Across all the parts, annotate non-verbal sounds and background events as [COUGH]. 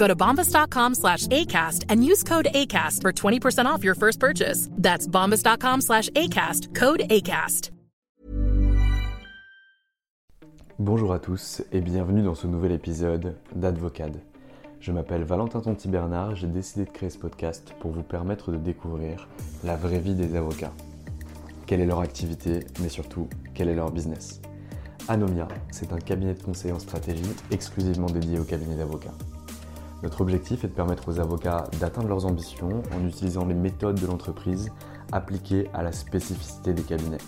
Go to bombas.com slash ACAST and use code ACAST for 20% off your first purchase. That's bombas.com slash ACAST. Code ACAST. Bonjour à tous et bienvenue dans ce nouvel épisode d'Advocade. Je m'appelle Valentin Tonti Bernard, j'ai décidé de créer ce podcast pour vous permettre de découvrir la vraie vie des avocats. Quelle est leur activité, mais surtout, quel est leur business? Anomia, c'est un cabinet de conseil en stratégie exclusivement dédié au cabinet d'avocats. Notre objectif est de permettre aux avocats d'atteindre leurs ambitions en utilisant les méthodes de l'entreprise appliquées à la spécificité des cabinets.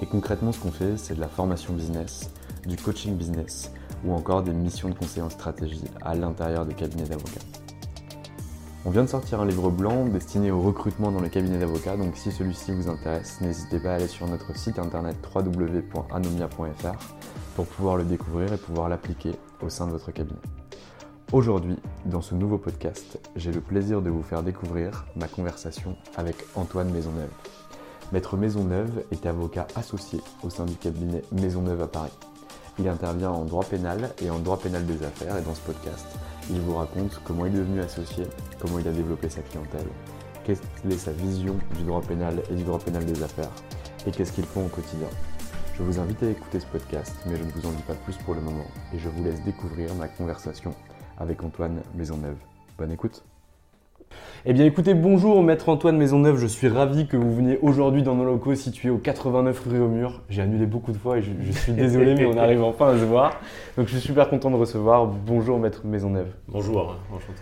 Et concrètement, ce qu'on fait, c'est de la formation business, du coaching business ou encore des missions de conseil en stratégie à l'intérieur des cabinets d'avocats. On vient de sortir un livre blanc destiné au recrutement dans les cabinets d'avocats, donc si celui-ci vous intéresse, n'hésitez pas à aller sur notre site internet www.anomia.fr pour pouvoir le découvrir et pouvoir l'appliquer au sein de votre cabinet. Aujourd'hui, dans ce nouveau podcast, j'ai le plaisir de vous faire découvrir ma conversation avec Antoine Maisonneuve. Maître Maisonneuve est avocat associé au sein du cabinet Maisonneuve à Paris. Il intervient en droit pénal et en droit pénal des affaires et dans ce podcast, il vous raconte comment il est devenu associé, comment il a développé sa clientèle, quelle est sa vision du droit pénal et du droit pénal des affaires et qu'est-ce qu'ils font au quotidien. Je vous invite à écouter ce podcast, mais je ne vous en dis pas plus pour le moment et je vous laisse découvrir ma conversation avec Antoine Maisonneuve. Bonne écoute eh bien écoutez, bonjour Maître Antoine Maisonneuve, je suis ravi que vous veniez aujourd'hui dans nos locaux situés au 89 rue au Mur. J'ai annulé beaucoup de fois et je, je suis désolé mais on arrive [LAUGHS] enfin à se voir. Donc je suis super content de recevoir. Bonjour Maître Maisonneuve. Bonjour, enchanté.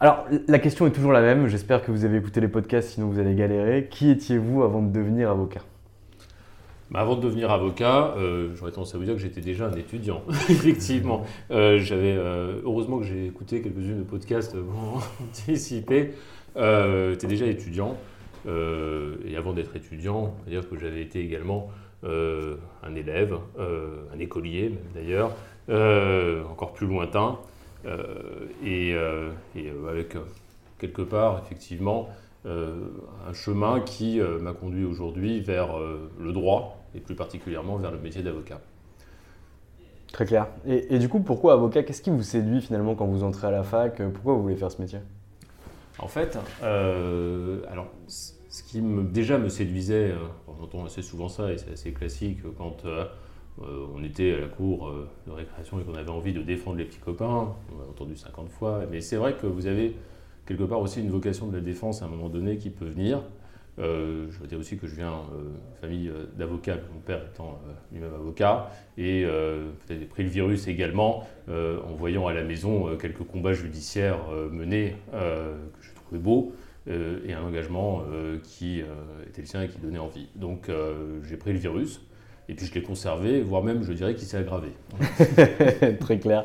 Alors la question est toujours la même, j'espère que vous avez écouté les podcasts sinon vous allez galérer. Qui étiez-vous avant de devenir avocat? Bah, avant de devenir avocat, euh, j'aurais tendance à vous dire que j'étais déjà un étudiant, [LAUGHS] effectivement. Euh, j'avais, euh, heureusement que j'ai écouté quelques-unes de podcasts pour anticiper. j'étais déjà étudiant. et avant d'être étudiant, c'est-à-dire que j'avais été également un élève, un écolier d'ailleurs, encore plus lointain. et avec quelque part, effectivement, un chemin qui m'a conduit aujourd'hui vers le droit et plus particulièrement vers le métier d'avocat. Très clair. Et, du coup, pourquoi avocat Qu'est-ce qui vous séduit finalement quand vous entrez à la fac Pourquoi vous voulez faire ce métier? En fait, euh, alors, ce qui me, déjà me séduisait, euh, on entend assez souvent ça et c'est assez classique quand euh, on était à la cour de récréation et qu'on avait envie de défendre les petits copains, on l'a entendu 50 fois, mais c'est vrai que vous avez quelque part aussi une vocation de la défense à un moment donné qui peut venir. Euh, je veux dire aussi que je viens d'une euh, famille euh, d'avocats, mon père étant lui-même avocat, et j'ai pris le virus également en voyant à la maison quelques combats judiciaires menés que je trouvais beaux. et un engagement qui était le sien et qui donnait envie. Donc j'ai pris le virus, et puis je l'ai conservé, voire même je dirais qu'il s'est aggravé. [LAUGHS] Très clair.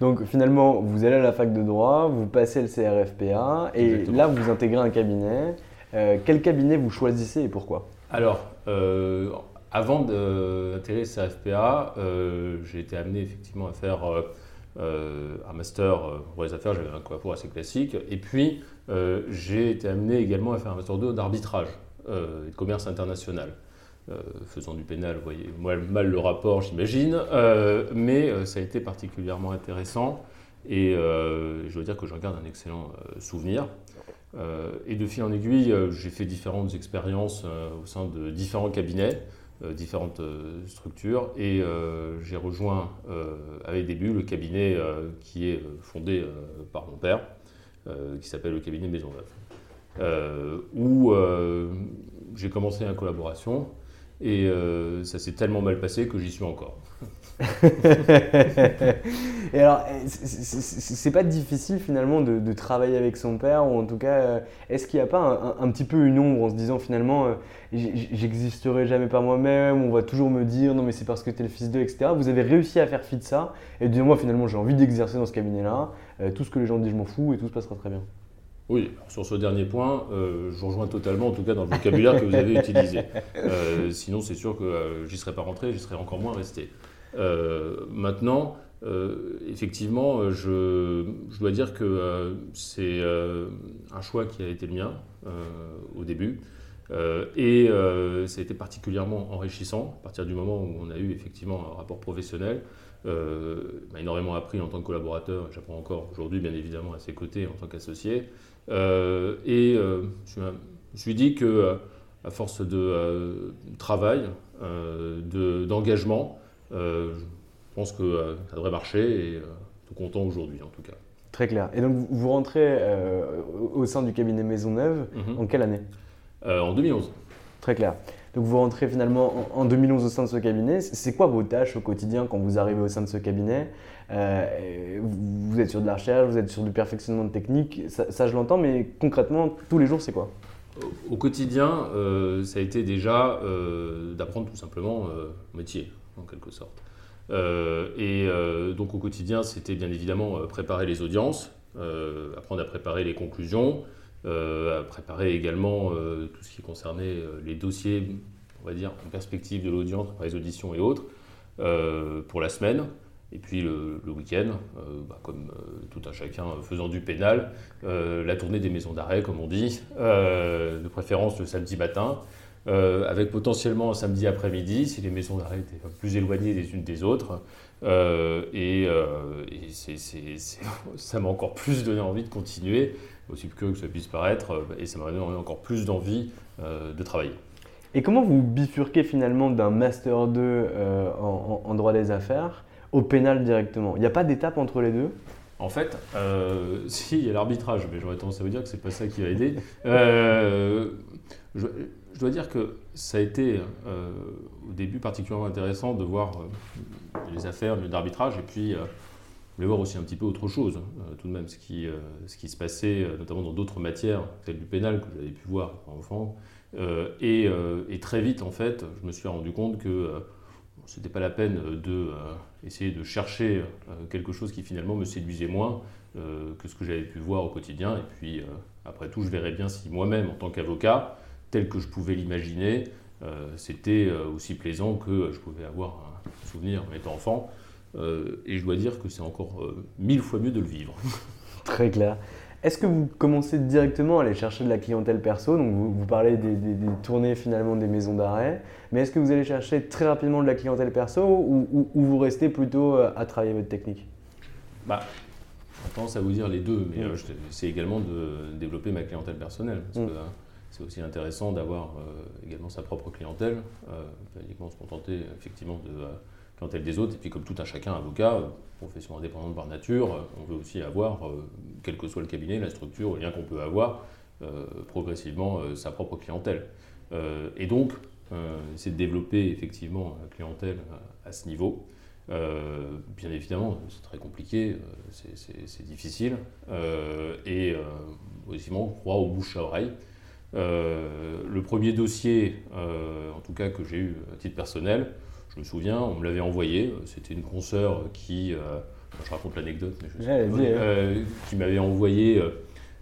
Donc finalement, vous allez à la fac de droit, vous passez le CRFPA, et là vous intégrez un cabinet. Euh, quel cabinet vous choisissez et pourquoi? Alors, euh, avant d'intégrer CFPA, euh, j'ai été amené effectivement à faire un master pour les affaires, j'avais un parcours assez classique. Et puis, j'ai été amené également à faire un master 2 d'arbitrage et de commerce international. Faisant du pénal, vous voyez mal le rapport, j'imagine, mais ça a été particulièrement intéressant et je dois dire que j'en garde un excellent souvenir. et de fil en aiguille, j'ai fait différentes expériences au sein de différents cabinets. Euh, différentes euh, structures et euh, j'ai rejoint avec début le cabinet qui est fondé par mon père, qui s'appelle le cabinet Maisonneuve, où j'ai commencé une collaboration et ça s'est tellement mal passé que j'y suis encore. [LAUGHS] et alors, c'est pas difficile finalement de, travailler avec son père, ou en tout cas, euh, est-ce qu'il n'y a pas un, petit peu une ombre en se disant finalement, euh, j'existerai jamais par moi-même, on va toujours me dire non mais c'est parce que tu es le fils d'eux, etc. Vous avez réussi à faire fi de ça, et de moi finalement j'ai envie d'exercer dans ce cabinet-là, euh, tout ce que les gens disent je m'en fous, et tout se passera très bien. Oui, sur ce dernier point, je vous rejoins totalement, en tout cas dans le vocabulaire que vous avez utilisé. [LAUGHS] sinon, c'est sûr que j'y serais pas rentré, j'y serais encore moins resté. Euh, maintenant, euh, effectivement, je, dois dire que euh, c'est un choix qui a été le mien au début. et ça a été particulièrement enrichissant à partir du moment où on a eu effectivement un rapport professionnel. m'a énormément appris en tant que collaborateur, j'apprends encore aujourd'hui bien évidemment à ses côtés en tant qu'associé. Et je me suis dit que à force de travail, d'engagement, euh, je pense que euh, ça devrait marcher et euh, tout content aujourd'hui en tout cas. Très clair. Et donc vous rentrez au sein du cabinet Maisonneuve mhm. en quelle année? En 2011. Très clair. Donc vous rentrez finalement en 2011 au sein de ce cabinet. C'est quoi vos tâches au quotidien quand vous arrivez au sein de ce cabinet? Vous êtes sur de la recherche, vous êtes sur du perfectionnement de technique, ça, je l'entends, mais concrètement, tous les jours, c'est quoi? Au quotidien, ça a été déjà d'apprendre tout simplement le métier en quelque sorte. Euh, et euh, donc au quotidien, c'était bien évidemment euh, préparer les audiences, apprendre à préparer les conclusions, à préparer également tout ce qui concernait les dossiers, on va dire, en perspective de l'audience, les auditions et autres, pour la semaine. Et puis le, week-end, bah, comme tout un chacun faisant du pénal, la tournée des maisons d'arrêt, comme on dit, de préférence le samedi matin, euh, avec potentiellement un samedi après-midi, si les maisons d'arrêt étaient plus éloignées les unes des autres. Euh, et, euh, [LAUGHS] ça m'a encore plus donné envie de continuer, aussi peu que ça puisse paraître, et ça m'a donné encore plus d'envie de travailler. Et comment vous bifurquez finalement d'un Master 2 en, droit des affaires au pénal directement? Il n'y a pas d'étape entre les deux? En fait, [LAUGHS] si, il y a l'arbitrage, mais j'aurais tendance à vous dire que c'est pas ça qui va aider. je, je dois dire que ça a été euh, au début particulièrement intéressant de voir euh, les affaires, d'arbitrage, et puis euh, de voir aussi un petit peu autre chose, tout de même, ce qui, se passait, notamment dans d'autres matières, telles du pénal, que j'avais pu voir enfant. Et, et, très vite, en fait, je me suis rendu compte que ce n'était pas la peine de essayer de chercher quelque chose qui finalement me séduisait moins que ce que j'avais pu voir au quotidien. Et puis, après tout, je verrais bien si moi-même, en tant qu'avocat, tel que je pouvais l'imaginer, euh, c'était euh, aussi plaisant que je pouvais avoir un souvenir en étant enfant. Euh, et je dois dire que c'est encore mille fois mieux de le vivre. [LAUGHS] Très clair. Est-ce que vous commencez directement à aller chercher de la clientèle perso? Donc vous, parlez des, tournées finalement des maisons d'arrêt, mais est-ce que vous allez chercher très rapidement de la clientèle perso ou, vous restez plutôt à travailler votre technique? Bah, Je pense à vous dire les deux, mais c'est également de développer ma clientèle personnelle. Parce mm. que, hein, c'est aussi intéressant d'avoir euh, également sa propre clientèle, euh, pas uniquement se contenter effectivement de la euh, clientèle des autres. Et puis comme tout un chacun avocat, profession indépendante par nature, on veut aussi avoir, quel que soit le cabinet, la structure, le lien qu'on peut avoir, progressivement sa propre clientèle. et donc, c'est de développer effectivement la clientèle à, ce niveau. bien évidemment, c'est très compliqué, c'est difficile. et aussi, on croit au bouche à oreille. Euh, le premier dossier, euh, en tout cas que j'ai eu à titre personnel, je me souviens, on me l'avait envoyé. C'était une consoeur qui, euh, je raconte l'anecdote, mais je sais qui m'avait envoyé.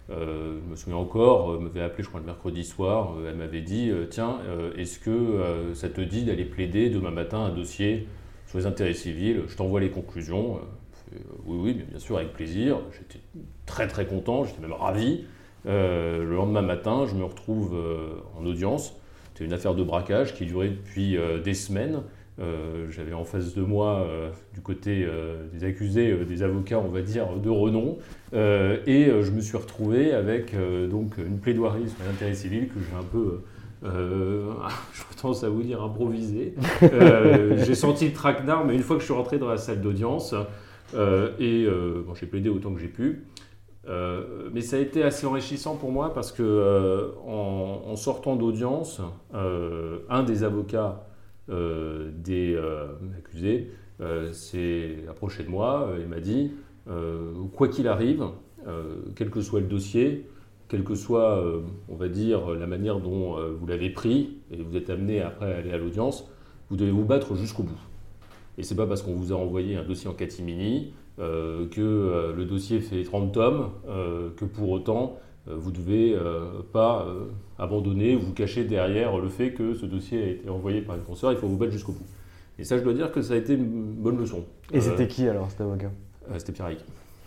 je me souviens encore, m'avait appelé, je crois, le mercredi soir. elle m'avait dit Tiens, est-ce que ça te dit d'aller plaider demain matin un dossier sur les intérêts civils? Je t'envoie les conclusions. oui, oui, bien sûr, avec plaisir. J'étais très, très content, j'étais même ravi. Euh, le lendemain matin, je me retrouve euh, en audience C'était une affaire de braquage qui durait depuis des semaines. J'avais en face de moi, du côté des accusés, des avocats, on va dire, de renom. et je me suis retrouvé avec donc une plaidoirie sur l'intérêt civil que j'ai un peu euh, [LAUGHS] je tendance à vous dire improvisé. Euh, j'ai senti le traquenard, mais une fois que je suis rentré dans la salle d'audience, euh, et euh, bon, j'ai plaidé autant que j'ai pu. Mais ça a été assez enrichissant pour moi parce que en, sortant d'audience, un des avocats des accusés s'est approché de moi et m'a dit quoi qu'il arrive, quel que soit le dossier, quelle que soit, euh, on va dire, la manière dont euh, vous l'avez pris, et vous êtes amené après à aller à l'audience, vous devez vous battre jusqu'au bout. Et c'est pas parce qu'on vous a envoyé un dossier en catimini euh, que le dossier fait 30 tomes que pour autant vous ne devez pas abandonner ou vous cacher derrière le fait que ce dossier a été envoyé par une consoeur. Il faut vous battre jusqu'au bout. Et ça, je dois dire que ça a été une bonne leçon. Et c'était qui alors cet avocat? C'était Pierre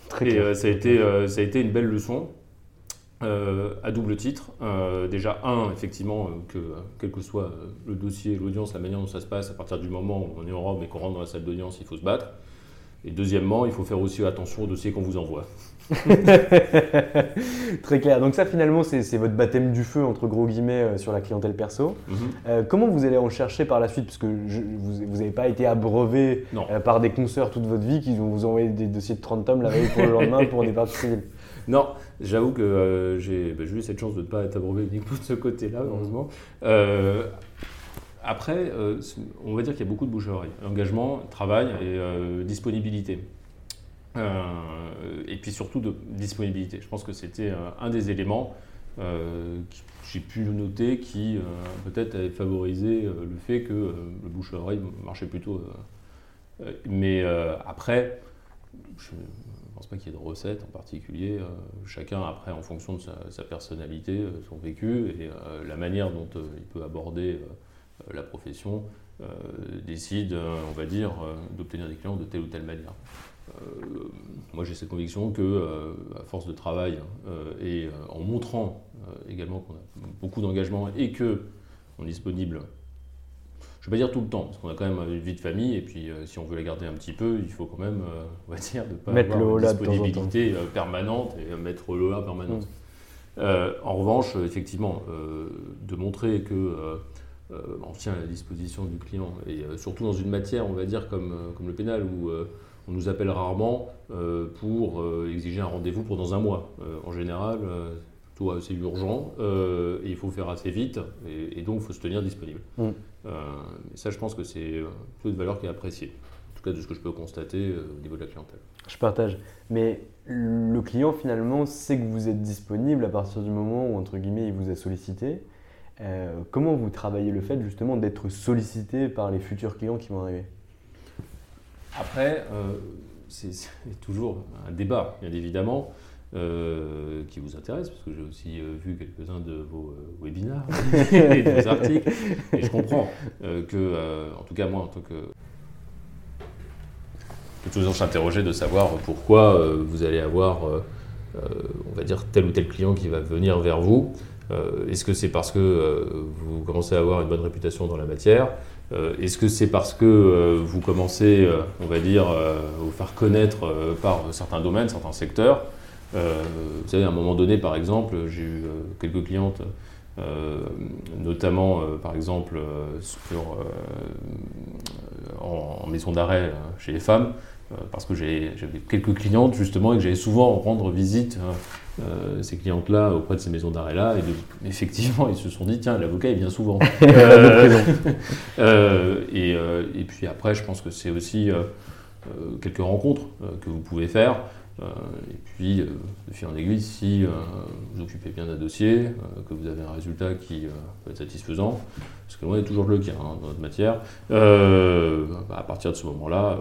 Très Et ça, a été, ça a été une belle leçon. Euh, à double titre. Euh, déjà, un, effectivement, euh, que quel que soit le dossier, l'audience, la manière dont ça se passe, à partir du moment où on est en robe et qu'on rentre dans la salle d'audience, il faut se battre. Et deuxièmement, il faut faire aussi attention au dossier qu'on vous envoie. [LAUGHS] Très clair. Donc ça, finalement, c'est votre baptême du feu, entre gros guillemets, sur la clientèle perso. Mhm. comment vous allez en chercher par la suite? Parce que vous n'avez pas été abreuvé par des consoeurs toute votre vie qui vont vous envoyer des dossiers de 30 tomes la veille pour le lendemain pour des parties civiles. Non, j'avoue que euh, bah, j'ai eu cette chance de ne pas être abreuvé uniquement de ce côté-là, heureusement. Euh, après, euh, on va dire qu'il y a beaucoup de bouche à oreille. Engagement, travail et disponibilité. et puis surtout de disponibilité. Je pense que c'était un des éléments que j'ai pu noter qui peut-être avait favorisé le fait que le bouche à oreille marchait plutôt. mais après, je, pense pas qu'il y ait de recettes en particulier. Euh, chacun, après, en fonction de sa, personnalité, euh, son vécu et euh, la manière dont il peut aborder la profession, décide, on va dire, d'obtenir des clients de telle ou telle manière. moi, j'ai cette conviction que, à force de travail et en montrant également qu'on a beaucoup d'engagement et que on est disponible je ne vais pas dire tout le temps, parce qu'on a quand même une vie de famille, et puis euh, si on veut la garder un petit peu, il faut quand même, euh, on va dire, ne pas mettre avoir une disponibilité euh, permanente et mettre le là permanente. Mm. en revanche, effectivement, de montrer que on tient à la disposition du client, et surtout dans une matière, on va dire, comme, comme le pénal, où on nous appelle rarement pour exiger un rendez-vous pour dans un mois. en général, c'est urgent, euh, et il faut faire assez vite, et, donc il faut se tenir disponible. Mm. Euh, ça, je pense que c'est euh, une valeur qui est appréciée, en tout cas de ce que je peux constater au niveau de la clientèle. Je partage. Mais le client, finalement, sait que vous êtes disponible à partir du moment où, entre guillemets, il vous a sollicité. comment vous travaillez le fait, justement, d'être sollicité par les futurs clients qui vont arriver? Après, [LAUGHS] c'est toujours un débat, bien évidemment. Euh, qui vous intéresse, parce que j'ai aussi euh, vu quelques-uns de vos euh, webinars [LAUGHS] et de vos articles, et je comprends que, en tout cas moi, en tant que peut toujours s'interroger de savoir pourquoi vous allez avoir, on va dire, tel ou tel client qui va venir vers vous. Est-ce que c'est parce que vous commencez à avoir une bonne réputation dans la matière? Est-ce que c'est parce que vous commencez, on va dire, vous faire connaître par certains domaines, certains secteurs? euh, vous savez, à un moment donné, par exemple, j'ai eu euh, quelques clientes, euh, notamment, par exemple, sur, en, maison d'arrêt chez les femmes, parce que j'avais quelques clientes justement et que j'allais souvent rendre visite ces clientes-là auprès de ces maisons d'arrêt-là. Et [LAUGHS] effectivement, ils se sont dit, tiens, l'avocat, il vient souvent. [LAUGHS] [LAUGHS] et, et, puis après, je pense que c'est aussi quelques rencontres que vous pouvez faire. Euh, et puis, euh, de fil en aiguille, si euh, vous occupez bien d'un dossier, que vous avez un résultat qui peut être satisfaisant, ce que loin est toujours le cas hein, dans notre matière, bah, à partir de ce moment-là,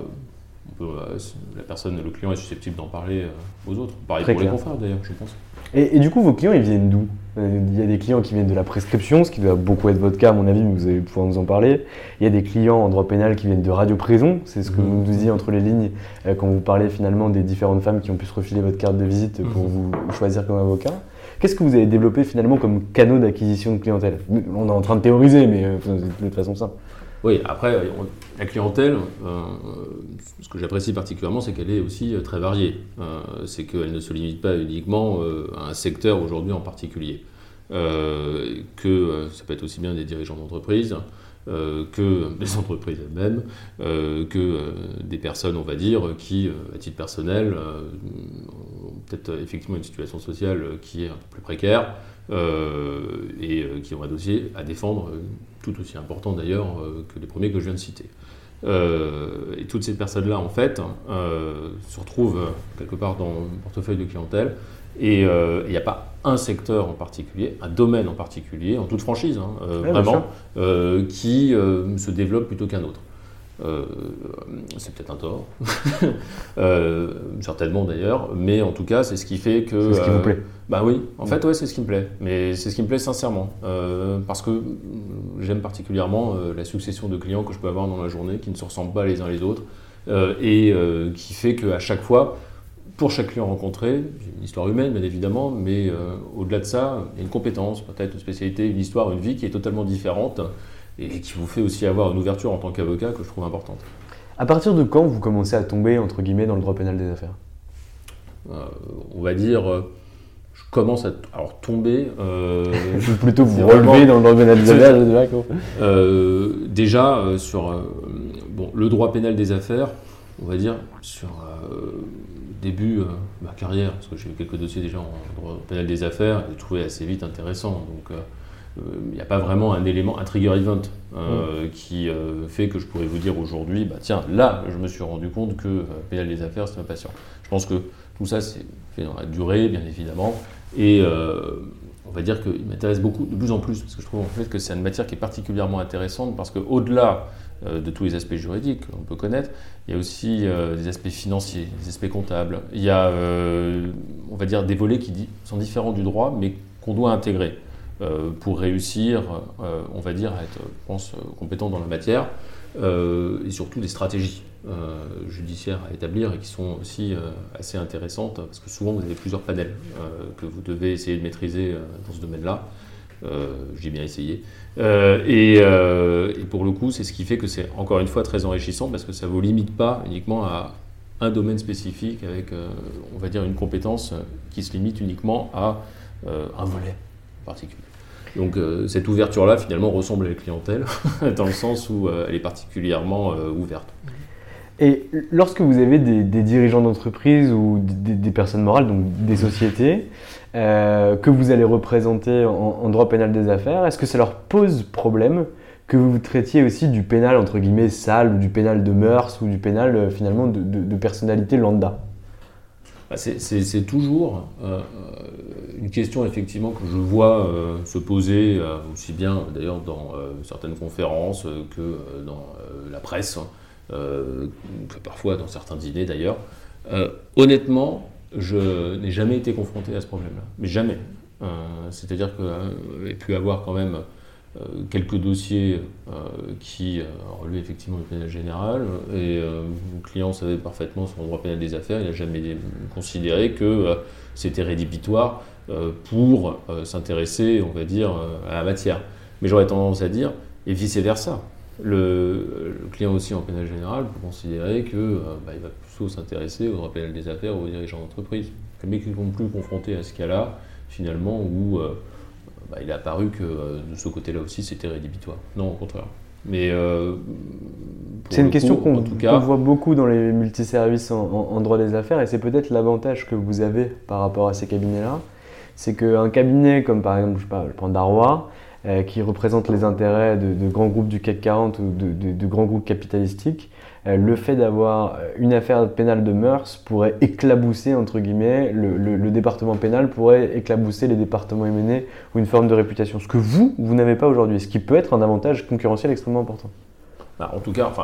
la personne, le client est susceptible d'en parler aux autres. Pareil pour les confrères d'ailleurs, je pense. Et, du coup, vos clients, ils viennent d'où? Il y a des clients qui viennent de la prescription, ce qui doit beaucoup être votre cas, à mon avis, mais vous allez pouvoir nous en parler. Il y a des clients en droit pénal qui viennent de radio-prison, c'est ce que vous nous disiez entre les lignes euh, quand vous parlez finalement des différentes femmes qui ont pu se refiler votre carte de visite pour mhm. vous choisir comme avocat. Qu'est-ce que vous avez développé finalement comme canaux d'acquisition de clientèle? On est en train de théoriser, mais euh, de toute façon ça. Oui, après, la clientèle, euh, ce que j'apprécie particulièrement, c'est qu'elle est aussi euh, très variée. c'est qu'elle ne se limite pas uniquement à un secteur aujourd'hui en particulier. que ça peut être aussi bien des dirigeants d'entreprise, euh, que [LAUGHS] des entreprises elles-mêmes, euh, que euh, des personnes, on va dire, qui, à titre personnel, ont peut-être effectivement une situation sociale qui est un peu plus précaire et qui ont un dossier à défendre, tout aussi important d'ailleurs que les premiers que je viens de citer. et toutes ces personnes-là, en fait, se retrouvent quelque part dans le portefeuille de clientèle et il n'y a pas un secteur en particulier, un domaine en particulier, en toute franchise, hein, euh, vraiment, euh, qui euh, se développe plutôt qu'un autre. C'est peut-être un tort, [LAUGHS] certainement d'ailleurs, mais en tout cas, c'est ce qui fait que. C'est ce qui vous plaît. Bah oui, en fait, ouais, c'est ce qui me plaît, mais c'est ce qui me plaît sincèrement, parce que j'aime particulièrement la succession de clients que je peux avoir dans la journée qui ne se ressemblent pas les uns les autres, et qui fait qu'à chaque fois, pour chaque client rencontré, une histoire humaine bien évidemment, mais euh, au-delà de ça, il y a une compétence, peut-être une spécialité, une histoire, une vie qui est totalement différente et qui vous fait aussi avoir une ouverture en tant qu'avocat que je trouve importante. À partir de quand vous commencez à tomber, entre guillemets, dans le droit pénal des affaires? Euh, On va dire, euh, je commence à alors, tomber. [LAUGHS] je plutôt vous [LAUGHS] relever dans le droit pénal des affaires. [LAUGHS] déjà, sur bon, le droit pénal des affaires, on va dire, sur début de euh, ma carrière, parce que j'ai eu quelques dossiers déjà en droit pénal des affaires, et j'ai trouvé assez vite intéressant. Donc, euh, euh, il n'y a pas vraiment un élément, un trigger event mm. qui fait que je pourrais vous dire aujourd'hui, bah tiens, là, je me suis rendu compte que pénal des affaires, c'est ma passion. Je pense que tout ça, c'est fait dans la durée, bien évidemment, et on va dire qu'il m'intéresse beaucoup, de plus en plus, parce que je trouve en fait que c'est une matière qui est particulièrement intéressante, parce qu'au-delà euh, de tous les aspects juridiques qu'on peut connaître. Il y a aussi euh, des aspects financiers, des aspects comptables. Il y a, euh, on va dire, des volets qui sont différents du droit, mais qu'on doit intégrer pour réussir, on va dire, à être, je pense, compétent dans la matière, et surtout des stratégies judiciaires à établir et qui sont aussi assez intéressantes, parce que souvent vous avez plusieurs panels que vous devez essayer de maîtriser dans ce domaine-là. J'ai bien essayé. Euh, euh, et, pour le coup, c'est ce qui fait que c'est encore une fois très enrichissant parce que ça ne vous limite pas uniquement à un domaine spécifique avec, euh, on va dire, une compétence qui se limite uniquement à un volet particulier. Donc cette ouverture-là, finalement, ressemble à la clientèle, [LAUGHS] dans le sens où elle est particulièrement ouverte. Et lorsque vous avez des, dirigeants d'entreprise ou des, personnes morales, donc des sociétés, euh, que vous allez représenter en, droit pénal des affaires, est-ce que ça leur pose problème que vous traitiez aussi du pénal entre guillemets sale ou du pénal de mœurs ou du pénal euh, finalement de, personnalité lambda? C'est toujours euh, une question effectivement que je vois se poser aussi bien d'ailleurs dans certaines conférences que dans la presse, hein, que parfois dans certains dîners d'ailleurs. honnêtement, je n'ai jamais été confronté à ce problème-là, mais jamais. Euh, c'est-à-dire que euh, j'ai pu avoir quand même euh, quelques dossiers qui relevaient effectivement le pénal général, et mon client savait parfaitement son droit pénal des affaires, il n'a jamais considéré que c'était rédhibitoire pour s'intéresser, on va dire, à la matière. Mais j'aurais tendance à dire, et vice-versa. Le, client aussi en pénal général peut considérer qu'il euh, bah, va plutôt s'intéresser au droit pénal des affaires ou aux dirigeants d'entreprise. Mais qui ne sont plus confrontés à ce cas-là, finalement, où euh, bah, il a apparu que euh, de ce côté-là aussi c'était rédhibitoire. Non, au contraire. Mais c'est une question qu'on voit beaucoup dans les multiservices en, en droit des affaires et c'est peut-être l'avantage que vous avez par rapport à ces cabinets-là. C'est qu'un cabinet comme par exemple, je, sais pas, je prends Darrois, euh, qui représente les intérêts de, grands groupes du CAC 40 ou de, grands groupes capitalistiques, euh, le fait d'avoir une affaire pénale de mœurs pourrait éclabousser, entre guillemets, le, département pénal pourrait éclabousser les départements M&A ou une forme de réputation. Ce que vous, vous n'avez pas aujourd'hui, ce qui peut être un avantage concurrentiel extrêmement important. Bah, en tout cas, enfin,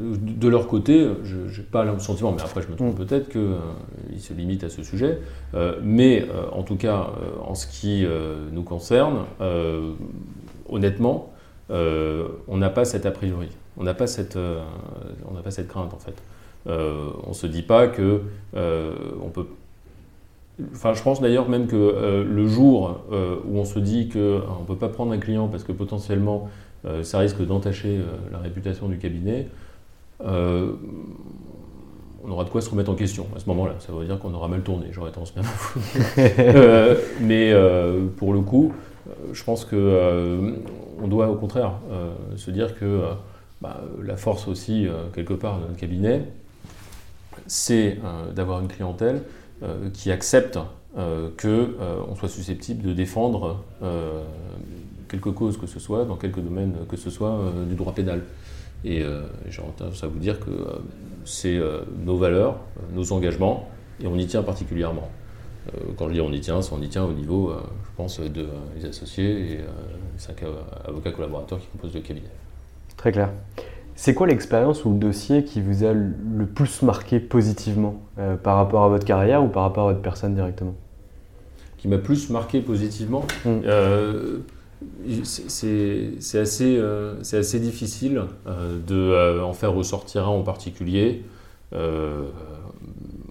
de leur côté, je n'ai pas le sentiment, mais après je me trompe mm. peut-être, qu'ils euh, se limitent à ce sujet. Euh, mais euh, en tout cas, en ce qui nous concerne, honnêtement, on n'a pas cet a priori. On n'a pas, cette, pas cette crainte en fait. on ne se dit pas que on peut Enfin, je pense d'ailleurs même que euh, le jour euh, où on se dit qu'on ne peut pas prendre un client parce que potentiellement euh, ça risque d'entacher la réputation du cabinet, on aura de quoi se remettre en question à ce moment-là. Ça veut dire qu'on aura mal tourné, j'aurais tendance à vous. [LAUGHS] mais pour le coup, je pense que on doit au contraire se dire que bah, la force aussi, quelque part, de notre cabinet, c'est d'avoir une clientèle euh, qui acceptent euh, qu'on euh, soit susceptible de défendre quelque cause que ce soit, dans quelque domaine que ce soit du droit pénal. Et j'ai tendance à vous dire que c'est nos valeurs, nos engagements, et on y tient particulièrement. quand je dis on y tient, c'est on y tient au niveau, je pense, de, des associés et cinq avocats collaborateurs qui composent le cabinet. Très clair. C'est quoi l'expérience ou le dossier qui vous a le plus marqué positivement euh, par rapport à votre carrière ou par rapport à votre personne directement? Qui m'a plus marqué positivement mm. euh, C'est assez, euh, assez, difficile de en faire ressortir un en particulier.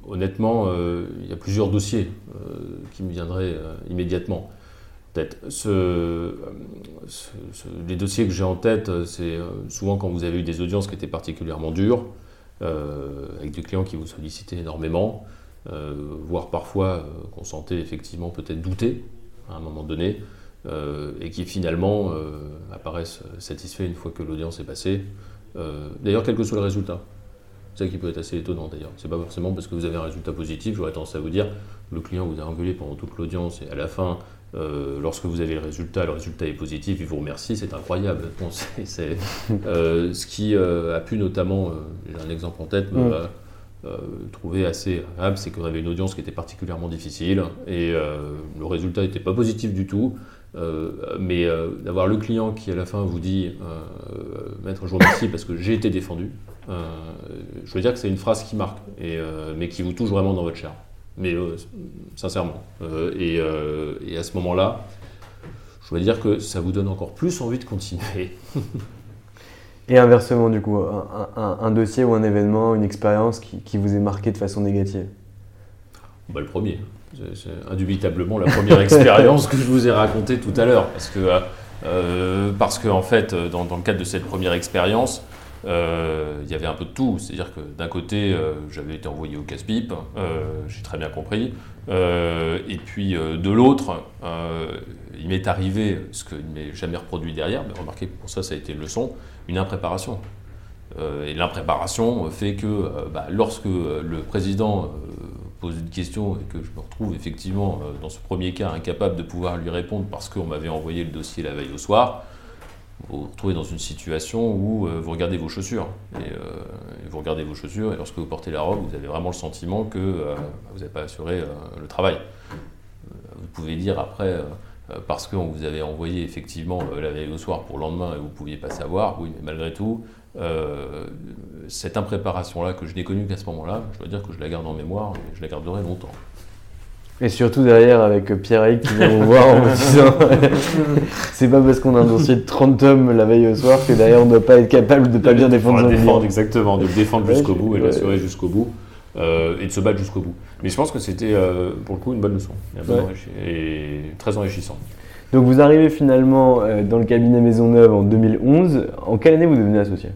honnêtement, il y a plusieurs dossiers qui me viendraient immédiatement Ce, les dossiers que j'ai en tête, c'est euh, souvent quand vous avez eu des audiences qui étaient particulièrement dures, euh, avec des clients qui vous sollicitaient énormément, euh, voire parfois qu'on sentait effectivement peut-être douter à un moment donné, et qui finalement apparaissent satisfaits une fois que l'audience est passée. D'ailleurs, quel que soit le résultat. C'est ça qui peut être assez étonnant d'ailleurs. C'est pas forcément parce que vous avez un résultat positif, j'aurais tendance à vous dire, le client vous a engueulé pendant toute l'audience et à la fin, euh, lorsque vous avez le résultat, le résultat est positif, il vous remercie, c'est incroyable. [LAUGHS] euh, ce qui euh, a pu notamment, j'ai un exemple en tête, me mm. trouver assez agréable, c'est qu'on avait une audience qui était particulièrement difficile et le résultat n'était pas positif du tout. Mais d'avoir le client qui à la fin vous dit Maître, je vous remercie parce que j'ai été défendu, je veux dire que c'est une phrase qui marque, et, mais qui vous touche vraiment dans votre chair mais euh, sincèrement. Euh, euh, et, à ce moment-là, je dois dire que ça vous donne encore plus envie de continuer. [LAUGHS] et inversement, du coup, un, dossier ou un événement, une expérience qui, vous est marqué de façon négative? Bah, Le premier. C'est indubitablement la première expérience que je vous ai racontée tout à l'heure. Parce que, parce que, en fait, dans, le cadre de cette première expérience, euh, il y avait un peu de tout. C'est-à-dire que d'un côté, euh, j'avais été envoyé au casse-pipe, euh, j'ai très bien compris. et puis de l'autre, il m'est arrivé, ce qu'il ne m'est jamais reproduit derrière, mais remarquez, pour ça, ça a été une leçon, une impréparation. et l'impréparation fait que bah, lorsque le président pose une question et que je me retrouve effectivement, dans ce premier cas, incapable de pouvoir lui répondre parce qu'on m'avait envoyé le dossier la veille au soir, vous vous retrouvez dans une situation où euh, vous regardez vos chaussures. Euh, et, vous regardez vos chaussures, et lorsque vous portez la robe, vous avez vraiment le sentiment que euh, vous n'avez pas assuré le travail. Vous pouvez dire après, parce qu'on vous avait envoyé effectivement la veille au soir pour le lendemain et vous ne pouviez pas savoir, oui, mais malgré tout, cette impréparation-là que je n'ai connue qu'à ce moment-là, je dois dire que je la garde en mémoire et je la garderai longtemps. Et surtout derrière avec Pierre-Eric qui vient vous voir en me disant [LAUGHS] c'est pas parce qu'on a un dossier de 30 tomes la veille au soir que derrière on ne doit pas être capable de pas bien défendre le défendre exactement, de le défendre jusqu'au bout et de l'assurer jusqu'au bout euh, et de se battre jusqu'au bout. Mais je pense que c'était euh, pour le coup une bonne leçon et très enrichissant. Donc vous arrivez finalement euh, dans le cabinet Maisonneuve en 2011. En quelle année vous devenez associé?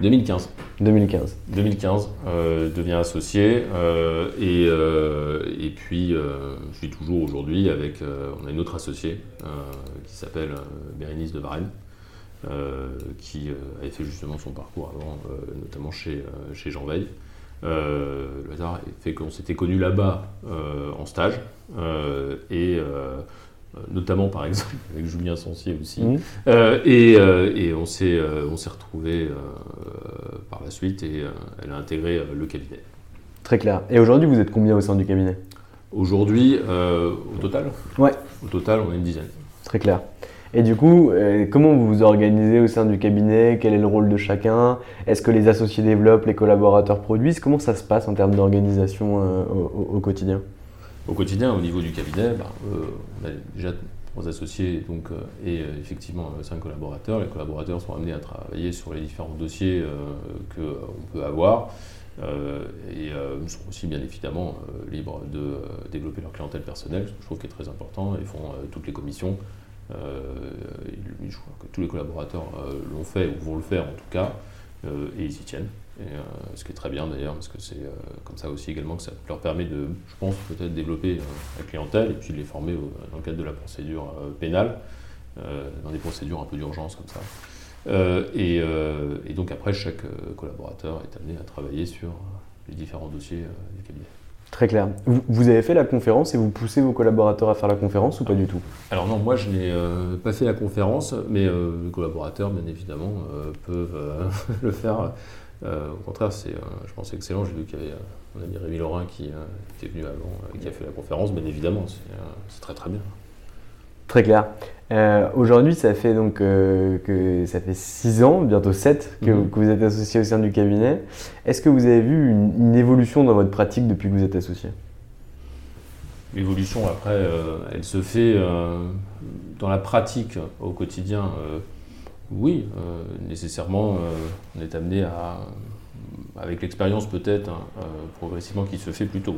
2015. 2015. 2015, euh, devient associé euh, et, euh, et, puis je suis toujours aujourd'hui avec, on a une autre associée qui s'appelle Bérénice de Varenne, qui avait fait justement son parcours avant, notamment chez, chez Jean Veil. le hasard fait qu'on s'était connus là-bas en stage et notamment par exemple [LAUGHS] avec Julien Sancier aussi. Mmh. Euh, et, euh, et, on s'est on s'est retrouvés par la suite et elle a intégré le cabinet. Très clair. Et aujourd'hui, vous êtes combien au sein du cabinet? Aujourd'hui, au total? Ouais. Au total, on est une dizaine. Très clair. Et du coup, comment vous vous organisez au sein du cabinet? Quel est le rôle de chacun? Est-ce que les associés développent, les collaborateurs produisent? Comment ça se passe en termes d'organisation au, quotidien? Au quotidien, au niveau du cabinet, bah, euh, on a déjà trois associés donc, et effectivement cinq collaborateurs. Les collaborateurs sont amenés à travailler sur les différents dossiers qu'on peut avoir. et sont aussi bien évidemment libres de développer leur clientèle personnelle, ce que je trouve qui est très important. Ils font toutes les commissions. je crois que tous les collaborateurs l'ont fait ou vont le faire en tout cas, et ils y tiennent. Et, euh, ce qui est très bien d'ailleurs, parce que c'est euh, comme ça aussi également que ça leur permet de, je pense, peut-être développer euh, la clientèle et puis de les former dans le cadre de la procédure pénale, dans des procédures un peu d'urgence comme ça. Et, et, donc après, chaque collaborateur est amené à travailler sur les différents dossiers du cabinet. Très clair. Vous, avez fait la conférence et vous poussez vos collaborateurs à faire la conférence ou pas du tout? Alors non, moi je n'ai pas fait la conférence, mais les collaborateurs, bien évidemment, peuvent [LAUGHS] le faire euh, au contraire, c'est, euh, je pense, excellent. J'ai vu qu'il y avait euh, mon ami Rémi Laurin qui, est venu avant, qui a fait la conférence. Bien évidemment, c'est, très très bien. Très clair. aujourd'hui, ça fait donc que ça fait 6 ans, bientôt 7, mhm. que, vous êtes associé au sein du cabinet. Est-ce que vous avez vu une, évolution dans votre pratique depuis que vous êtes associé? L'évolution, après, elle se fait dans la pratique au quotidien. Oui, euh, nécessairement, euh, on est amené à, avec l'expérience peut-être, hein, euh, progressivement qui se fait plutôt,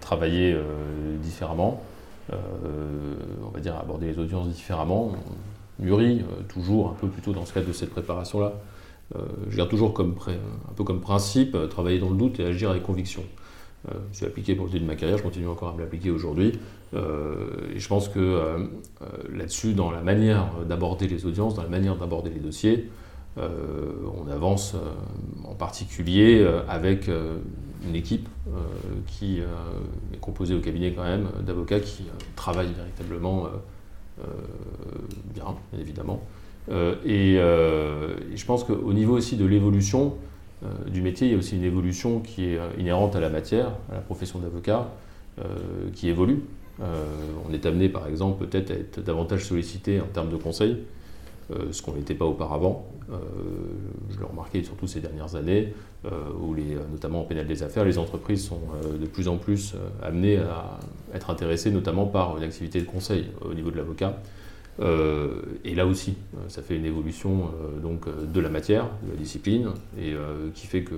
travailler différemment, on va dire aborder les audiences différemment, on toujours un peu plutôt dans ce cadre de cette préparation-là. je garde toujours comme un peu comme principe travailler dans le doute et agir avec conviction. Je l'ai appliqué pour le début de ma carrière, je continue encore à me l'appliquer aujourd'hui. Euh, et je pense que euh, euh, là-dessus, dans la manière d'aborder les audiences, dans la manière d'aborder les dossiers, on avance en particulier avec une équipe qui est composée au cabinet quand même d'avocats qui travaillent véritablement bien, bien évidemment. Et, je pense qu'au niveau aussi de l'évolution du métier, il y a aussi une évolution qui est inhérente à la matière, à la profession d'avocat, qui évolue. Euh, on est amené, par exemple, peut-être à être davantage sollicité en termes de conseils, euh, ce qu'on n'était pas auparavant. Euh, je l'ai remarqué surtout ces dernières années, notamment en pénal des affaires, les entreprises sont de plus en plus amenées à être intéressées notamment par une activité de conseil au niveau de l'avocat. Et là aussi, ça fait une évolution donc, de la matière, de la discipline, et qui fait que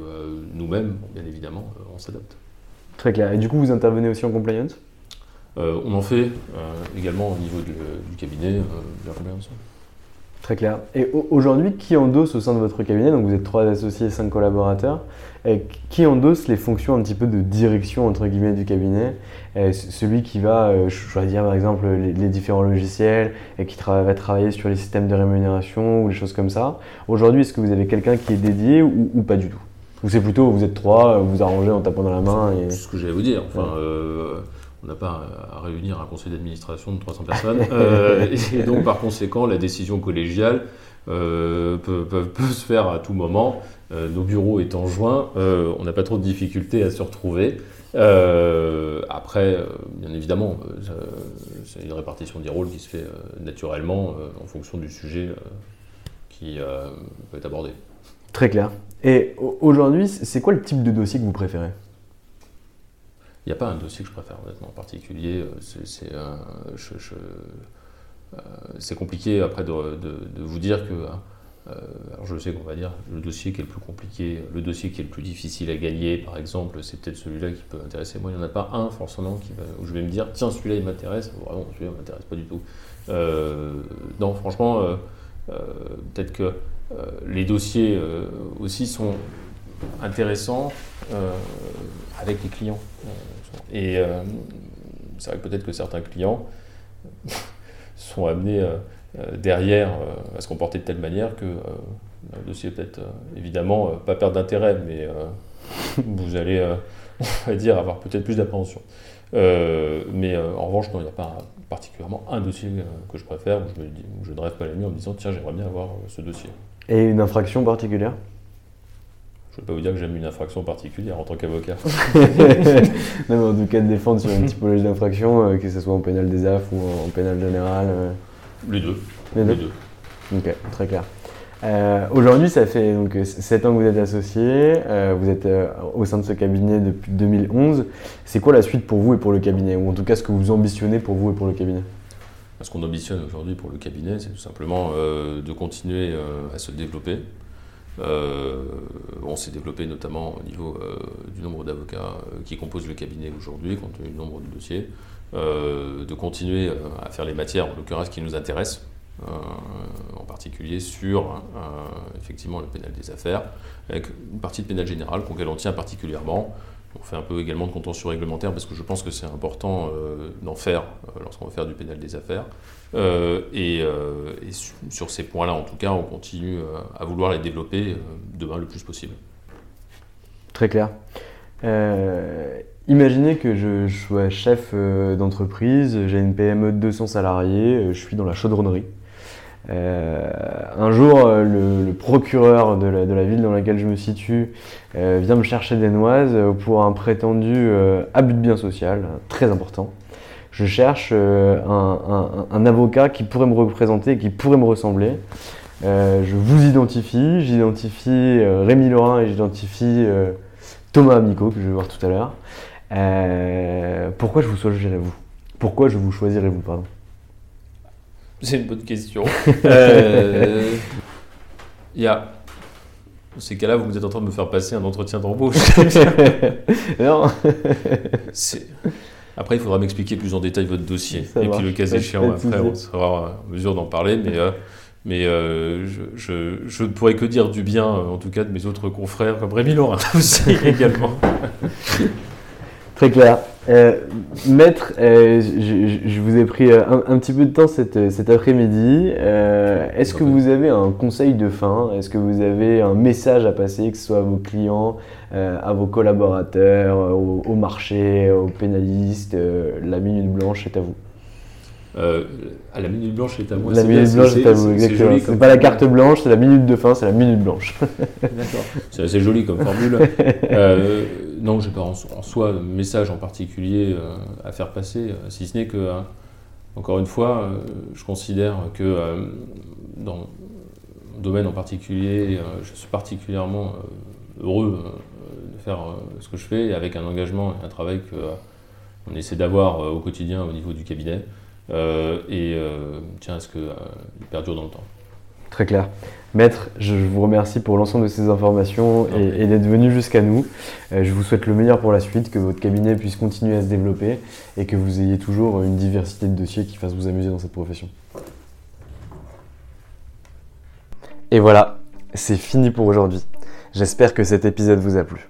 nous-mêmes, bien évidemment, on s'adapte. Très clair. Et du coup, vous intervenez aussi en compliance? Euh, on en fait euh, également au niveau du, cabinet euh, de la Très clair. Et aujourd'hui, qui endosse au sein de votre cabinet, donc vous êtes trois associés, cinq collaborateurs, et qui endosse les fonctions un petit peu de direction entre guillemets du cabinet? Celui qui va choisir par exemple les, différents logiciels et qui va travailler sur les systèmes de rémunération ou les choses comme ça? Aujourd'hui, est-ce que vous avez quelqu'un qui est dédié ou, pas du tout? Ou c'est plutôt vous êtes trois, vous arrangez en tapant dans la main C'est ce que j'allais vous dire. Enfin, on n'a pas à réunir un conseil d'administration de 300 personnes. [LAUGHS] Euh, et donc, par conséquent, la décision collégiale euh, peut, se faire à tout moment. Euh, nos bureaux étant joints, on n'a pas trop de difficultés à se retrouver. après, bien évidemment, c'est une répartition des rôles qui se fait naturellement en fonction du sujet qui peut être abordé. Très clair. Et aujourd'hui, c'est quoi le type de dossier que vous préférez? Il n'y a pas un dossier que je préfère honnêtement en particulier. Euh, euh, c'est compliqué après de, vous dire que. Euh, alors je sais qu'on va dire le dossier qui est le plus compliqué, le dossier qui est le plus difficile à gagner, par exemple, c'est peut-être celui-là qui peut m'intéresser. Moi, il n'y en a pas un forcément qui où je vais me dire tiens celui-là il m'intéresse. Vraiment, celui-là m'intéresse pas du tout. non, franchement, peut-être que les dossiers aussi sont intéressants avec les clients. Et euh, c'est vrai que peut-être que certains clients [LAUGHS] sont amenés euh, euh, derrière à se comporter de telle manière que le dossier peut-être évidemment pas perdre d'intérêt, mais [LAUGHS] vous allez, [LAUGHS] on va dire, avoir peut-être plus d'appréhension. mais en revanche, il n'y a pas particulièrement un dossier que je préfère où je, où je ne rêve pas la nuit en me disant tiens, j'aimerais bien avoir ce dossier. Et une infraction particulière? Je ne peux pas vous dire que j'aime une infraction particulière en tant qu'avocat. [LAUGHS] non, en tout cas, de défendre sur une typologie d'infraction, euh, que ce soit en pénal des AF ou en, pénal général. Euh. Les deux. Les deux. Ok, très clair. Euh, aujourd'hui, ça fait donc 7 ans que vous êtes associé, vous êtes au sein de ce cabinet depuis 2011. C'est quoi la suite pour vous et pour le cabinet? Ou en tout cas, ce que vous ambitionnez pour vous et pour le cabinet? Ce qu'on ambitionne aujourd'hui pour le cabinet, c'est tout simplement de continuer à se développer. On s'est développé notamment au niveau du nombre d'avocats qui composent le cabinet aujourd'hui, compte tenu du nombre de dossiers, de continuer à faire les matières, en l'occurrence, qui nous intéressent, euh, en particulier sur euh, effectivement le pénal des affaires, avec une partie de pénal général auquel on tient particulièrement. On fait un peu également de contention réglementaire parce que je pense que c'est important euh, d'en faire lorsqu'on va faire du pénal des affaires. et, sur ces points-là, en tout cas, on continue à vouloir les développer demain le plus possible. Très clair. Imaginez que je, sois chef d'entreprise, j'ai une PME de 200 salariés, je suis dans la chaudronnerie. Euh, un jour, euh, le, procureur de la, ville dans laquelle je me situe euh, vient me chercher des noises pour un prétendu abus de bien social, très important. Je cherche un, avocat qui pourrait me représenter, qui pourrait me ressembler. je vous identifie, j'identifie Rémi Laurin et j'identifie Thomas Amico, que je vais voir tout à l'heure. pourquoi je vous choisirais vous? Pourquoi je vous choisirais vous, pardon? C'est une bonne question. [LAUGHS] Euh, il y a. Dans ces cas-là, vous êtes en train de me faire passer un entretien d'embauche. [LAUGHS] non. [LAUGHS] Après, il faudra m'expliquer plus en détail votre dossier. Et puis, le cas échéant, après, on sera en mesure d'en parler. Mais, euh, mais euh, je, ne pourrais que dire du bien, en tout cas, de mes autres confrères, comme Rémi Laurent aussi également. Très clair. Euh, maître, euh, je, vous ai pris euh, un, petit peu de temps cet, cet après-midi. Est-ce que vous avez un conseil de fin? Est-ce que vous avez un message à passer, que ce soit à vos clients, à vos collaborateurs, au, au, marché, aux pénalistes La minute blanche est à vous? à la minute blanche est à moi. La minute blanche est, à vous, exactement. C'est pas la carte blanche, c'est la minute de fin, c'est la minute blanche. D'accord. C'est assez joli comme formule. [LAUGHS] non, je n'ai pas en, soi de message en particulier euh, à faire passer, euh, si ce n'est que, euh, encore une fois, je considère que dans mon domaine en particulier, je suis particulièrement heureux de faire ce que je fais avec un engagement et un travail qu'on essaie d'avoir au quotidien au niveau du cabinet et tiens à ce qu'il perdure dans le temps. Très clair. Maître, je vous remercie pour l'ensemble de ces informations et, d'être venu jusqu'à nous. Euh, je vous souhaite le meilleur pour la suite, que votre cabinet puisse continuer à se développer et que vous ayez toujours une diversité de dossiers qui fassent vous amuser dans cette profession. Et voilà, c'est fini pour aujourd'hui. J'espère que cet épisode vous a plu.